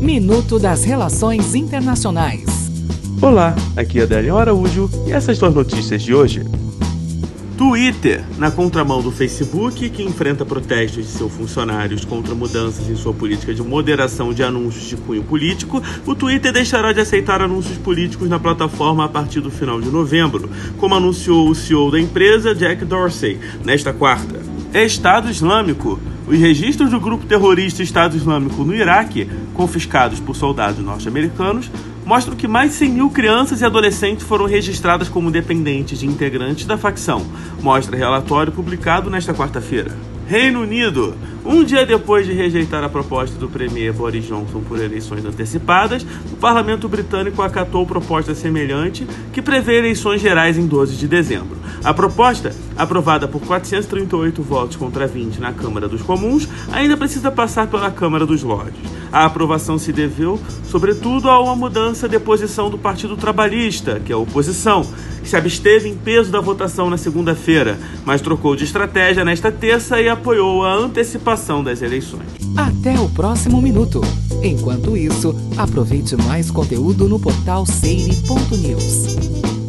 Minuto das Relações Internacionais. Olá, aqui é Adélio Araújo e essas duas notícias de hoje. Twitter, na contramão do Facebook, que enfrenta protestos de seus funcionários contra mudanças em sua política de moderação de anúncios de cunho político, o Twitter deixará de aceitar anúncios políticos na plataforma a partir do final de novembro, como anunciou o CEO da empresa, Jack Dorsey, nesta quarta. É Estado Islâmico. Os registros do grupo terrorista Estado Islâmico no Iraque, confiscados por soldados norte-americanos, mostram que mais de 100 mil crianças e adolescentes foram registradas como dependentes de integrantes da facção, mostra relatório publicado nesta quarta-feira. Reino Unido. Um dia depois de rejeitar a proposta do premier Boris Johnson por eleições antecipadas, o parlamento britânico acatou proposta semelhante que prevê eleições gerais em 12 de dezembro. A proposta, aprovada por 438 votos contra 20 na Câmara dos Comuns, ainda precisa passar pela Câmara dos Lordes. A aprovação se deveu, sobretudo, a uma mudança de posição do Partido Trabalhista, que é a oposição, que se absteve em peso da votação na segunda-feira, mas trocou de estratégia nesta terça e apoiou a antecipação das eleições. Até o próximo minuto. Enquanto isso, aproveite mais conteúdo no portal seire.news.